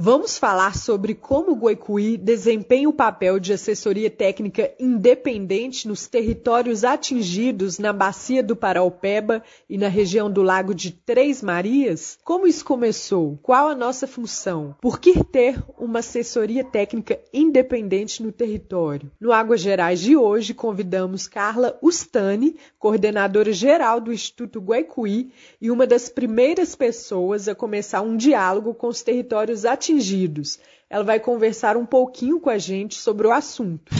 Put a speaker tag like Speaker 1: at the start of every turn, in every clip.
Speaker 1: Vamos falar sobre como o Guaicuí desempenha o papel de assessoria técnica independente nos territórios atingidos na bacia do Paraupeba e na região do Lago de Três Marias? Como isso começou? Qual a nossa função? Por que ter uma assessoria técnica independente no território? No Águas Gerais de hoje, convidamos Carla Ustani, coordenadora geral do Instituto Guaicuí e uma das primeiras pessoas a começar um diálogo com os territórios atingidos atingidos. Ela vai conversar um pouquinho com a gente sobre o assunto.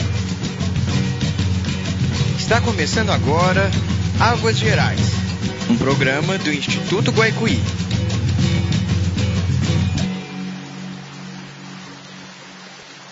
Speaker 2: Está começando agora Águas Gerais, um programa do Instituto Guaicuí.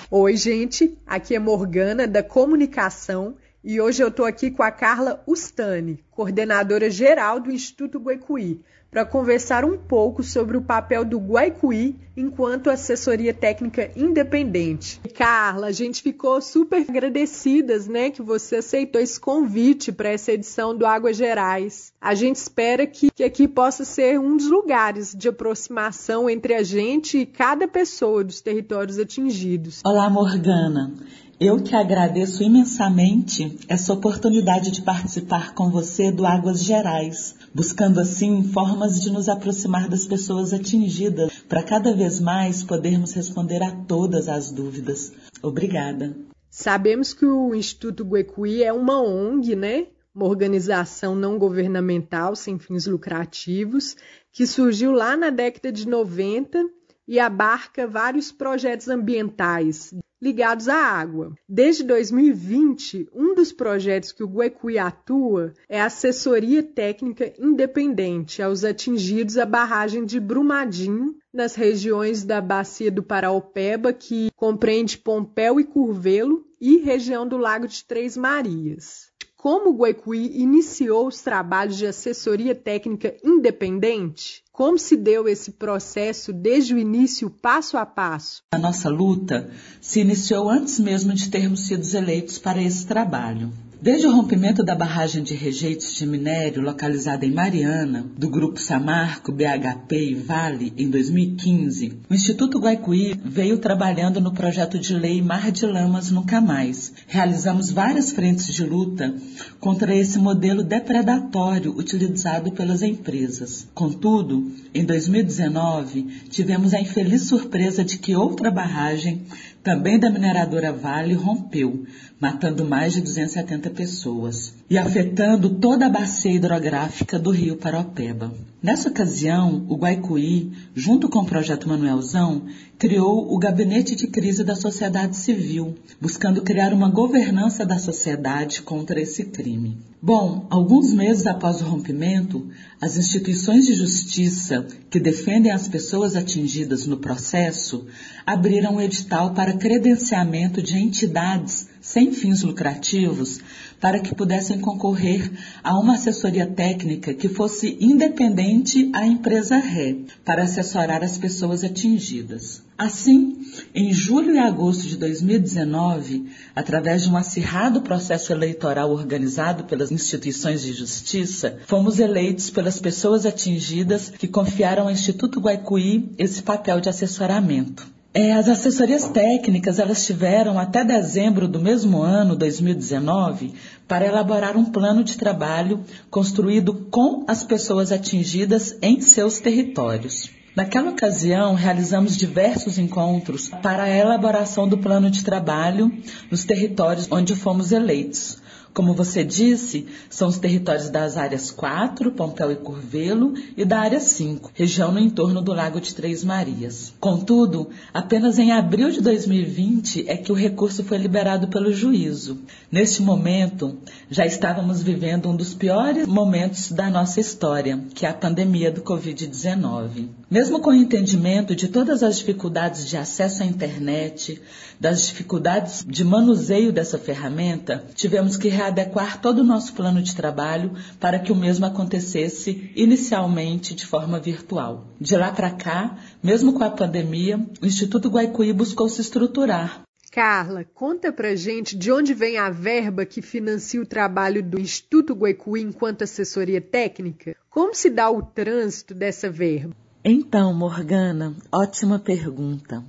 Speaker 1: Oi, gente, aqui é Morgana da Comunicação e hoje eu estou aqui com a Carla Ustani, coordenadora geral do Instituto Guaicuí para conversar um pouco sobre o papel do Guaicuí enquanto assessoria técnica independente. Carla, a gente ficou super agradecidas, né, que você aceitou esse convite para essa edição do Águas Gerais. A gente espera que, que aqui possa ser um dos lugares de aproximação entre a gente e cada pessoa dos territórios atingidos.
Speaker 3: Olá, Morgana. Eu que agradeço imensamente essa oportunidade de participar com você do Águas Gerais, buscando assim formas de nos aproximar das pessoas atingidas, para cada vez mais podermos responder a todas as dúvidas. Obrigada.
Speaker 1: Sabemos que o Instituto Guecuí é uma ONG, né? Uma organização não governamental sem fins lucrativos, que surgiu lá na década de 90 e abarca vários projetos ambientais, ligados à água. Desde 2020, um dos projetos que o Guecuí atua é a assessoria técnica independente aos atingidos à barragem de Brumadinho, nas regiões da bacia do Paraopeba, que compreende Pompéu e Curvelo, e região do Lago de Três Marias como o Guaicuí iniciou os trabalhos de assessoria técnica independente? Como se deu esse processo desde o início, passo a passo?
Speaker 3: A nossa luta se iniciou antes mesmo de termos sido eleitos para esse trabalho. Desde o rompimento da barragem de rejeitos de minério localizada em Mariana, do Grupo Samarco, BHP e Vale, em 2015, o Instituto Guaicuí veio trabalhando no projeto de lei Mar de Lamas Nunca Mais. Realizamos várias frentes de luta contra esse modelo depredatório utilizado pelas empresas. Contudo, em 2019, tivemos a infeliz surpresa de que outra barragem também da mineradora Vale, rompeu, matando mais de 270 pessoas e afetando toda a bacia hidrográfica do rio Paropeba. Nessa ocasião, o Guaicuí, junto com o projeto Manuelzão, criou o Gabinete de Crise da Sociedade Civil, buscando criar uma governança da sociedade contra esse crime. Bom, alguns meses após o rompimento, as instituições de justiça que defendem as pessoas atingidas no processo abriram um edital para credenciamento de entidades sem fins lucrativos para que pudessem concorrer a uma assessoria técnica que fosse independente à empresa ré, para assessorar as pessoas atingidas. Assim, em julho e agosto de 2019, através de um acirrado processo eleitoral organizado pelas instituições de justiça, fomos eleitos pelas pessoas atingidas que confiaram ao Instituto Guaicuí esse papel de assessoramento. É, as assessorias técnicas elas tiveram até dezembro do mesmo ano, 2019, para elaborar um plano de trabalho construído com as pessoas atingidas em seus territórios. Naquela ocasião, realizamos diversos encontros para a elaboração do plano de trabalho nos territórios onde fomos eleitos. Como você disse, são os territórios das áreas 4, Pompéu e Curvelo, e da área 5, região no entorno do Lago de Três Marias. Contudo, apenas em abril de 2020 é que o recurso foi liberado pelo juízo. Neste momento, já estávamos vivendo um dos piores momentos da nossa história, que é a pandemia do Covid-19. Mesmo com o entendimento de todas as dificuldades de acesso à internet, das dificuldades de manuseio dessa ferramenta, tivemos que readequar todo o nosso plano de trabalho para que o mesmo acontecesse inicialmente de forma virtual. De lá para cá, mesmo com a pandemia, o Instituto Guaicuí buscou se estruturar
Speaker 1: Carla, conta pra gente de onde vem a verba que financia o trabalho do Instituto Guaicuí enquanto assessoria técnica? Como se dá o trânsito dessa verba?
Speaker 3: Então, Morgana, ótima pergunta.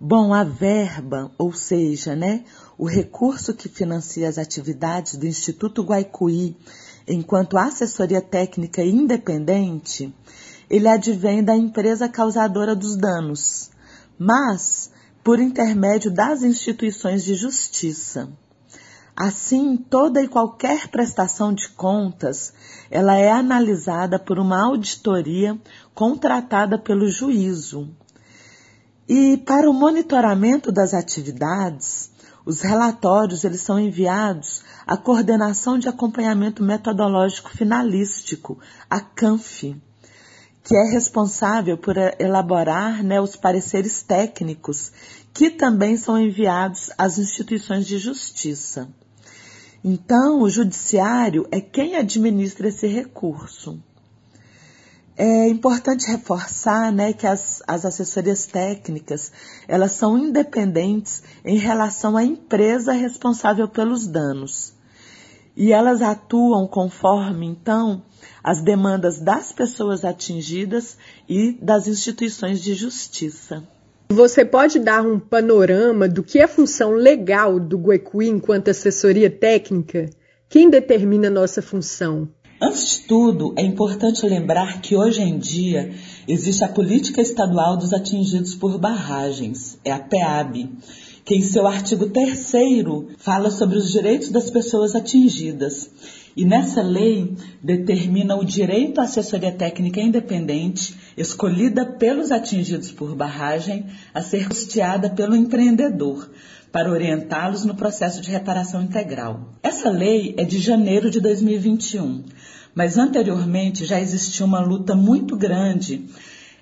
Speaker 3: Bom, a verba, ou seja, né, o recurso que financia as atividades do Instituto Guaicuí enquanto assessoria técnica independente, ele advém da empresa causadora dos danos, mas por intermédio das instituições de justiça. Assim, toda e qualquer prestação de contas, ela é analisada por uma auditoria contratada pelo juízo. E para o monitoramento das atividades, os relatórios eles são enviados à Coordenação de Acompanhamento Metodológico Finalístico, a CANF, que é responsável por elaborar né, os pareceres técnicos, que também são enviados às instituições de justiça. Então, o judiciário é quem administra esse recurso. É importante reforçar né, que as, as assessorias técnicas elas são independentes em relação à empresa responsável pelos danos. E elas atuam conforme, então, as demandas das pessoas atingidas e das instituições de justiça.
Speaker 1: Você pode dar um panorama do que é a função legal do GUECUI enquanto assessoria técnica? Quem determina nossa função?
Speaker 3: Antes de tudo, é importante lembrar que hoje em dia existe a Política Estadual dos Atingidos por Barragens, é a PEAB, que em seu artigo 3 fala sobre os direitos das pessoas atingidas e nessa lei determina o direito à assessoria técnica independente, escolhida pelos atingidos por barragem, a ser custeada pelo empreendedor, para orientá-los no processo de reparação integral. Essa lei é de janeiro de 2021, mas anteriormente já existia uma luta muito grande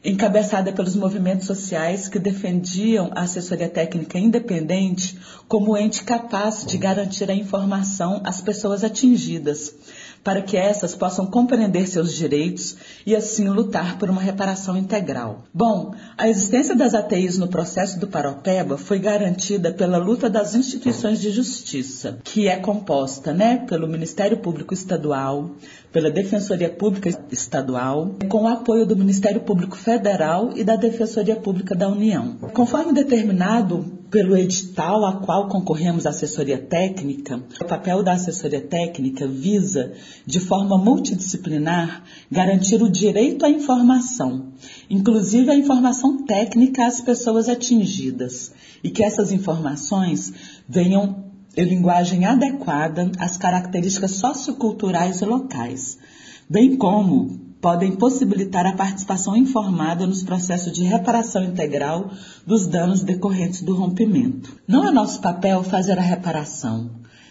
Speaker 3: encabeçada pelos movimentos sociais que defendiam a assessoria técnica independente como ente capaz de garantir a informação às pessoas atingidas, para que essas possam compreender seus direitos e assim lutar por uma reparação integral. Bom, a existência das ATIs no processo do Paropeba foi garantida pela luta das instituições de justiça, que é composta, né, pelo Ministério Público Estadual, pela Defensoria Pública Estadual, com o apoio do Ministério Público Federal e da Defensoria Pública da União. Conforme determinado pelo edital a qual concorremos à assessoria técnica, o papel da assessoria técnica visa, de forma multidisciplinar, garantir o direito à informação, inclusive a informação técnica às pessoas atingidas, e que essas informações venham em linguagem adequada às características socioculturais e locais, bem como podem possibilitar a participação informada nos processos de reparação integral dos danos decorrentes do rompimento. Não é nosso papel fazer a reparação,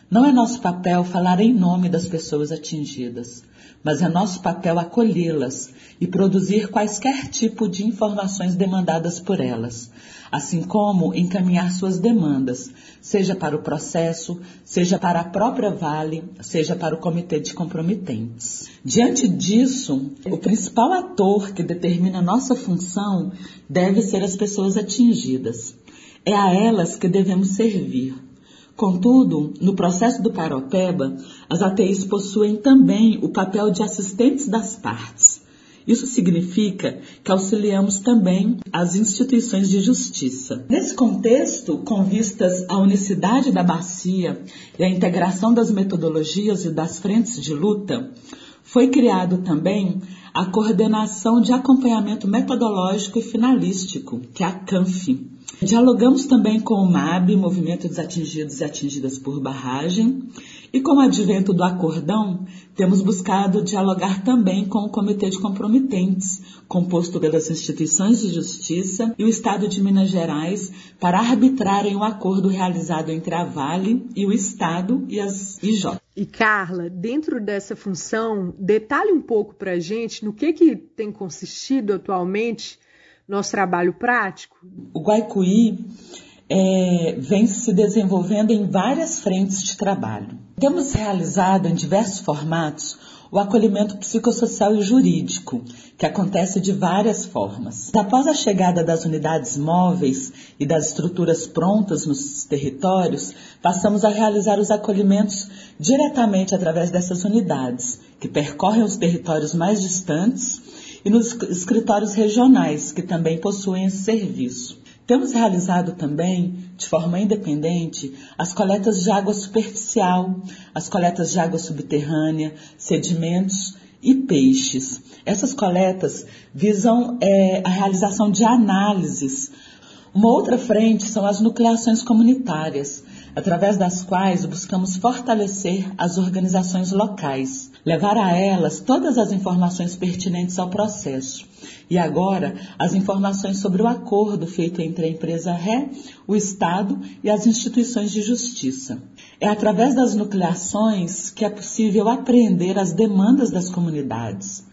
Speaker 3: não é nosso papel falar em nome das pessoas atingidas, mas é nosso papel acolhê-las e produzir quaisquer tipo de informações demandadas por elas, assim como encaminhar suas demandas, seja para o processo, seja para a própria Vale, seja para o comitê de comprometentes. Diante disso, o principal ator que determina nossa função deve ser as pessoas atingidas. É a elas que devemos servir. Contudo, no processo do Paropeba, as ATIs possuem também o papel de assistentes das partes isso significa que auxiliamos também as instituições de justiça. Nesse contexto, com vistas à unicidade da bacia e à integração das metodologias e das frentes de luta, foi criado também a Coordenação de Acompanhamento Metodológico e Finalístico, que é a CANF. Dialogamos também com o MAB, Movimento dos Atingidos e Atingidas por Barragem, e com o advento do acordão, temos buscado dialogar também com o Comitê de Comprometentes, composto pelas instituições de justiça e o Estado de Minas Gerais, para arbitrarem o um acordo realizado entre a Vale e o Estado e as IJ.
Speaker 1: E Carla, dentro dessa função, detalhe um pouco para a gente no que, que tem consistido atualmente nosso trabalho prático.
Speaker 3: O Guaicuí é, vem se desenvolvendo em várias frentes de trabalho. Temos realizado em diversos formatos o acolhimento psicossocial e jurídico, que acontece de várias formas. Após a chegada das unidades móveis e das estruturas prontas nos territórios, passamos a realizar os acolhimentos diretamente através dessas unidades, que percorrem os territórios mais distantes e nos escritórios regionais, que também possuem esse serviço. Temos realizado também, de forma independente, as coletas de água superficial, as coletas de água subterrânea, sedimentos e peixes. Essas coletas visam é, a realização de análises. Uma outra frente são as nucleações comunitárias, através das quais buscamos fortalecer as organizações locais, levar a elas todas as informações pertinentes ao processo e agora, as informações sobre o acordo feito entre a empresa Ré, o Estado e as instituições de justiça. É através das nucleações que é possível apreender as demandas das comunidades,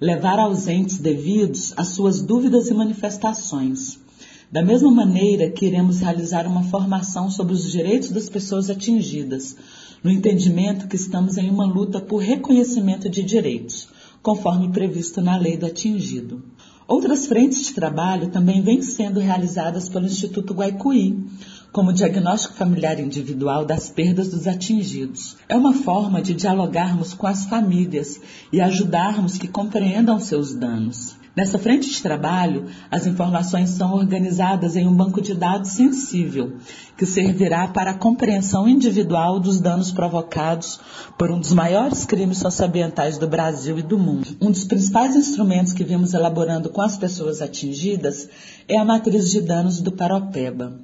Speaker 3: levar aos entes devidos as suas dúvidas e manifestações. Da mesma maneira que iremos realizar uma formação sobre os direitos das pessoas atingidas, no entendimento que estamos em uma luta por reconhecimento de direitos, conforme previsto na lei do atingido. Outras frentes de trabalho também vêm sendo realizadas pelo Instituto Guaicuí, como o diagnóstico familiar individual das perdas dos atingidos. É uma forma de dialogarmos com as famílias e ajudarmos que compreendam seus danos. Nessa frente de trabalho, as informações são organizadas em um banco de dados sensível, que servirá para a compreensão individual dos danos provocados por um dos maiores crimes socioambientais do Brasil e do mundo. Um dos principais instrumentos que vimos elaborando com as pessoas atingidas é a matriz de danos do Paropeba.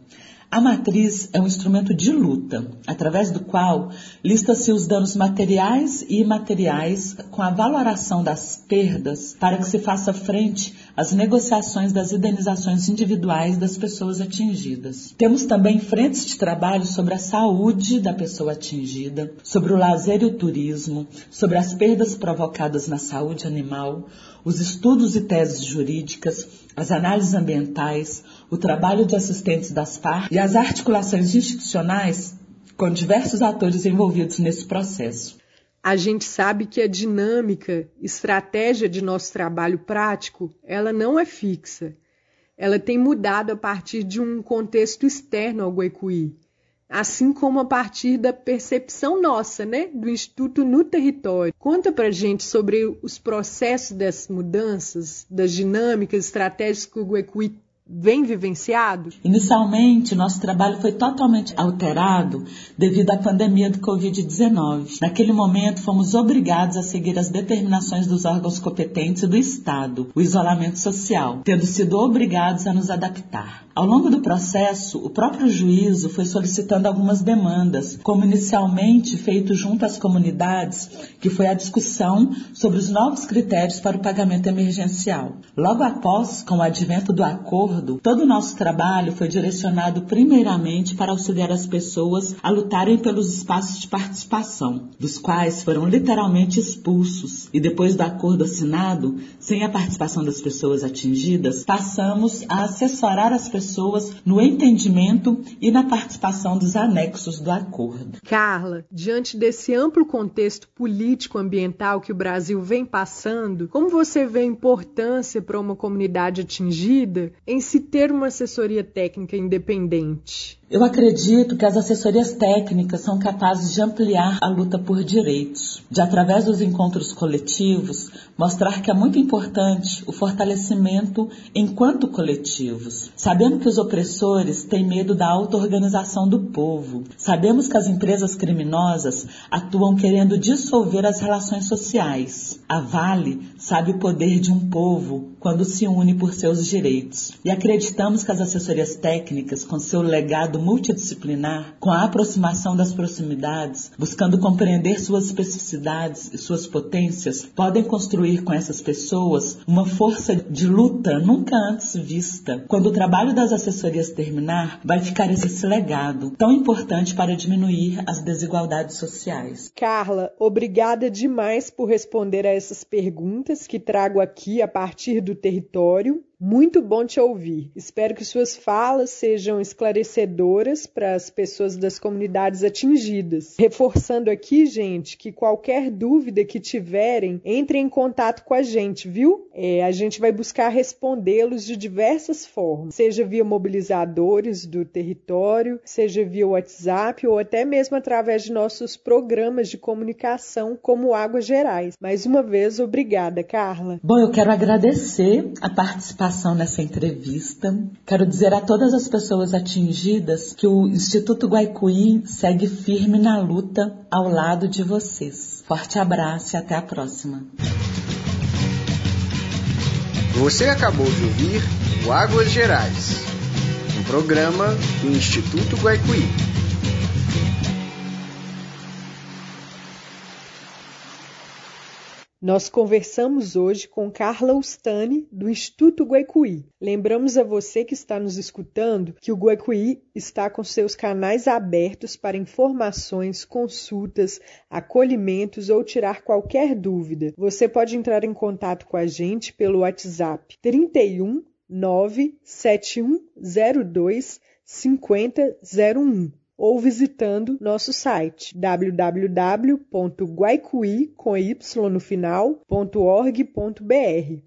Speaker 3: A matriz é um instrumento de luta, através do qual lista-se os danos materiais e imateriais com a valoração das perdas para que se faça frente às negociações das indenizações individuais das pessoas atingidas. Temos também frentes de trabalho sobre a saúde da pessoa atingida, sobre o lazer e o turismo, sobre as perdas provocadas na saúde animal, os estudos e teses jurídicas, as análises ambientais, o trabalho de assistentes das partes e as articulações institucionais com diversos atores envolvidos nesse processo.
Speaker 1: A gente sabe que a dinâmica, estratégia de nosso trabalho prático, ela não é fixa. Ela tem mudado a partir de um contexto externo ao Guaicuí assim como a partir da percepção nossa, né, do Instituto no território. Conta pra gente sobre os processos dessas mudanças, das dinâmicas, estratégias que o Guecuí vem vivenciado?
Speaker 3: Inicialmente, nosso trabalho foi totalmente alterado devido à pandemia do Covid-19. Naquele momento, fomos obrigados a seguir as determinações dos órgãos competentes do Estado, o isolamento social, tendo sido obrigados a nos adaptar. Ao longo do processo, o próprio juízo foi solicitando algumas demandas, como inicialmente feito junto às comunidades, que foi a discussão sobre os novos critérios para o pagamento emergencial. Logo após, com o advento do acordo, todo o nosso trabalho foi direcionado primeiramente para auxiliar as pessoas a lutarem pelos espaços de participação, dos quais foram literalmente expulsos, e depois do acordo assinado, sem a participação das pessoas atingidas, passamos a assessorar as pessoas no entendimento e na participação dos anexos do acordo.
Speaker 1: Carla, diante desse amplo contexto político-ambiental que o Brasil vem passando, como você vê a importância para uma comunidade atingida em se ter uma assessoria técnica independente?
Speaker 3: Eu acredito que as assessorias técnicas são capazes de ampliar a luta por direitos, de através dos encontros coletivos mostrar que é muito importante o fortalecimento enquanto coletivos. Sabendo que os opressores têm medo da auto-organização do povo. Sabemos que as empresas criminosas atuam querendo dissolver as relações sociais. A Vale sabe o poder de um povo quando se une por seus direitos. E acreditamos que as assessorias técnicas, com seu legado multidisciplinar, com a aproximação das proximidades, buscando compreender suas especificidades e suas potências, podem construir com essas pessoas uma força de luta nunca antes vista. Quando o trabalho das assessorias terminar, vai ficar esse legado tão importante para diminuir as desigualdades sociais.
Speaker 1: Carla, obrigada demais por responder a essas perguntas que trago aqui a partir do território. Muito bom te ouvir. Espero que suas falas sejam esclarecedoras para as pessoas das comunidades atingidas. Reforçando aqui, gente, que qualquer dúvida que tiverem, entrem em contato com a gente, viu? É, a gente vai buscar respondê-los de diversas formas, seja via mobilizadores do território, seja via WhatsApp ou até mesmo através de nossos programas de comunicação como Águas Gerais. Mais uma vez, obrigada, Carla.
Speaker 3: Bom, eu quero agradecer a participação nessa entrevista. Quero dizer a todas as pessoas atingidas que o Instituto Guaicuí segue firme na luta ao lado de vocês. Forte abraço e até a próxima.
Speaker 2: Você acabou de ouvir o Águas Gerais, um programa do Instituto Guaicuí.
Speaker 1: Nós conversamos hoje com Carla Ustani, do Instituto Guaicuí. Lembramos a você que está nos escutando que o Guaicuí está com seus canais abertos para informações, consultas, acolhimentos ou tirar qualquer dúvida. Você pode entrar em contato com a gente pelo WhatsApp 31 97102 5001 ou visitando nosso site www.guaicuí.org.br.